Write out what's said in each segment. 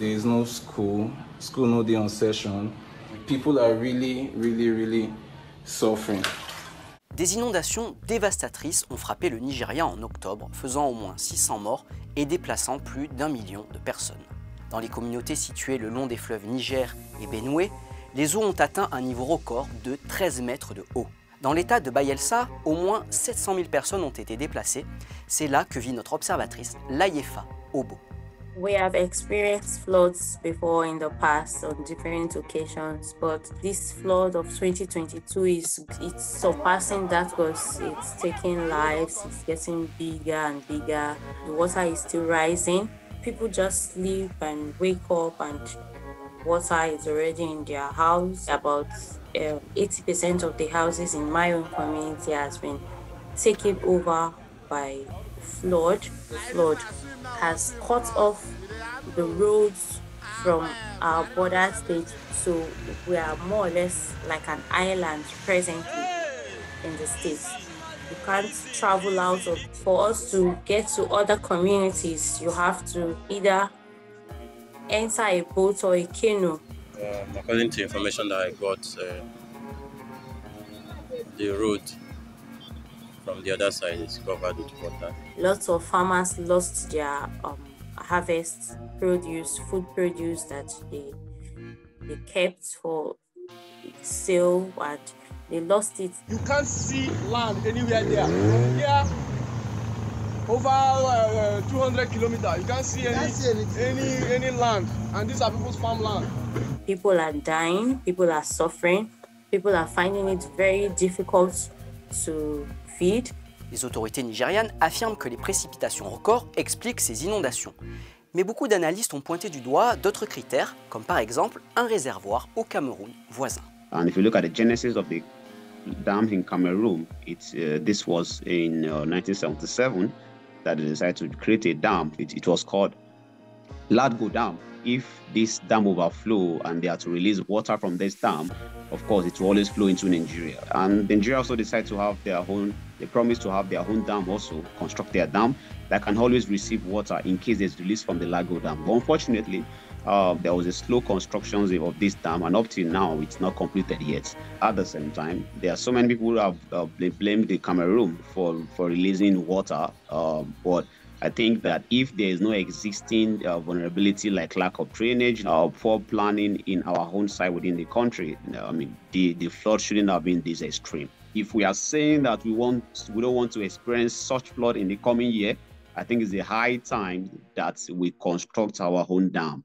There is no school, school no day on session. People are really, really, really suffering. Des inondations dévastatrices ont frappé le Nigeria en octobre, faisant au moins 600 morts et déplaçant plus d'un million de personnes. Dans les communautés situées le long des fleuves Niger et Benue, les eaux ont atteint un niveau record de 13 mètres de haut. Dans l'état de Bayelsa, au moins 700 000 personnes ont été déplacées. C'est là que vit notre observatrice, Layefa Obo. We have experienced floods before in the past on different occasions, but this flood of 2022 is it's surpassing that because it's taking lives, it's getting bigger and bigger. The water is still rising. People just sleep and wake up and water is already in their house. About 80% um, of the houses in my own community has been taken over by flood. Flood has cut off the roads from our border state, so we are more or less like an island presently in the states. You can't travel out of. For us to get to other communities, you have to either enter a boat or a canoe. Um, according to information that I got, uh, the road from the other side is covered with water. Lots of farmers lost their um, harvest produce, food produce that they they kept for sale and they lost it. You can't see land anywhere there. From here over uh, 200 kilometers, you can't see any, see any any land, and these are people's farmland. People are dying. People are suffering. People are finding it very difficult to Les autorités nigérianes affirment que les précipitations records expliquent ces inondations. Mais beaucoup d'analystes ont pointé du doigt d'autres critères, comme par exemple un réservoir au Cameroun voisin. And if you look at the genesis of the dam in Cameroon, it's, uh, this was in uh, 1977 that they decided to create a dam. It, it was called Ladgo Dam. If this dam overflow and they are to release water from this dam, of course, it will always flow into Nigeria. And Nigeria also decided to have their own, they promised to have their own dam also, construct their dam that can always receive water in case it's released from the Lago Dam. But unfortunately, uh, there was a slow construction of this dam, and up till now, it's not completed yet. At the same time, there are so many people who have uh, blamed the Cameroon for, for releasing water, uh, but I think that if there is no existing uh, vulnerability like lack of drainage or uh, poor planning in our own side within the country, I mean, the, the flood shouldn't have been this extreme. If we are saying that we want, we don't want to experience such flood in the coming year, I think it's a high time that we construct our own dam.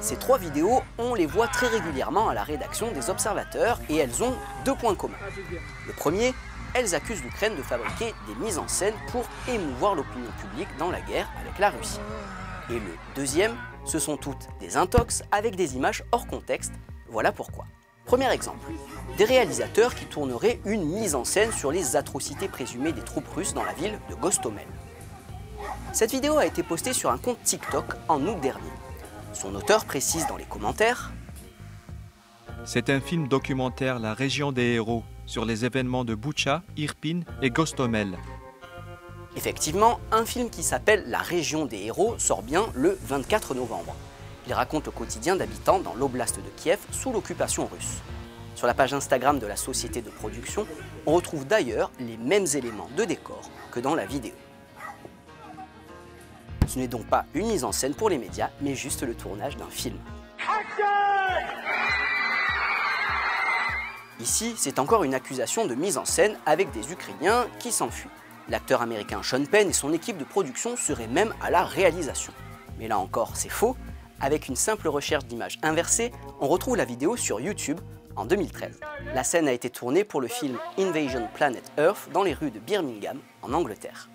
Ces trois vidéos, on les voit très régulièrement à la rédaction des observateurs et elles ont deux points communs. Le premier, elles accusent l'Ukraine de fabriquer des mises en scène pour émouvoir l'opinion publique dans la guerre avec la Russie. Et le deuxième, ce sont toutes des intox avec des images hors contexte. Voilà pourquoi. Premier exemple, des réalisateurs qui tourneraient une mise en scène sur les atrocités présumées des troupes russes dans la ville de Gostomel. Cette vidéo a été postée sur un compte TikTok en août dernier. Son auteur précise dans les commentaires C'est un film documentaire La région des héros sur les événements de Boucha, Irpin et Gostomel. Effectivement, un film qui s'appelle La région des héros sort bien le 24 novembre. Il raconte le quotidien d'habitants dans l'oblast de Kiev sous l'occupation russe. Sur la page Instagram de la société de production, on retrouve d'ailleurs les mêmes éléments de décor que dans la vidéo. Ce n'est donc pas une mise en scène pour les médias, mais juste le tournage d'un film. Ici, c'est encore une accusation de mise en scène avec des Ukrainiens qui s'enfuient. L'acteur américain Sean Penn et son équipe de production seraient même à la réalisation. Mais là encore, c'est faux. Avec une simple recherche d'images inversée, on retrouve la vidéo sur YouTube en 2013. La scène a été tournée pour le film Invasion Planet Earth dans les rues de Birmingham, en Angleterre.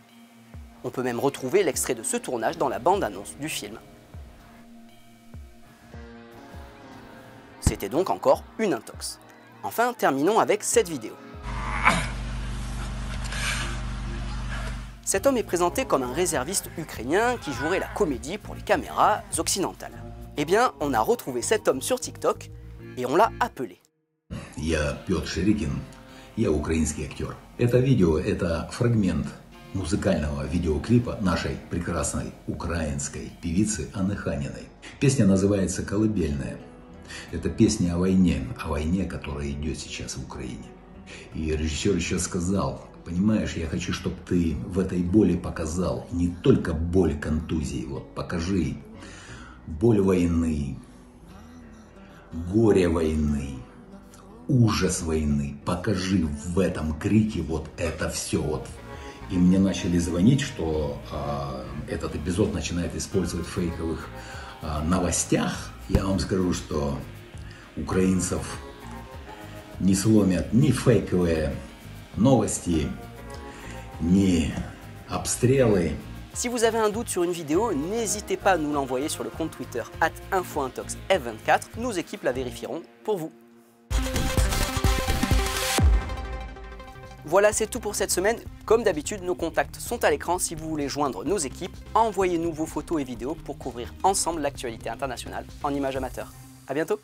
On peut même retrouver l'extrait de ce tournage dans la bande-annonce du film. C'était donc encore une intox. Enfin, terminons avec cette vidéo. Cet homme est présenté comme un réserviste ukrainien qui jouerait la comédie pour les caméras occidentales. Eh bien, on a retrouvé cet homme sur TikTok et on l'a appelé. Я украинский актер. Это видео – это фрагмент Музыкального видеоклипа нашей прекрасной украинской певицы Анны Ханиной. Песня называется «Колыбельная». Это песня о войне, о войне, которая идет сейчас в Украине. И режиссер еще сказал, понимаешь, я хочу, чтобы ты в этой боли показал не только боль контузии, вот покажи боль войны, горе войны, ужас войны. Покажи в этом крике вот это все. Вот. И мне начали звонить, что э, этот эпизод начинает использовать в фейковых э, новостях. Я вам скажу, что украинцев не сломят ни фейковые новости, ни обстрелы, Si vous avez un doute sur une vidéo, n'hésitez pas à nous l'envoyer sur le compte Twitter infointoxf24. Nos équipes la vérifieront pour vous. Voilà, c'est tout pour cette semaine. Comme d'habitude, nos contacts sont à l'écran si vous voulez joindre nos équipes. Envoyez-nous vos photos et vidéos pour couvrir ensemble l'actualité internationale en images amateurs. A bientôt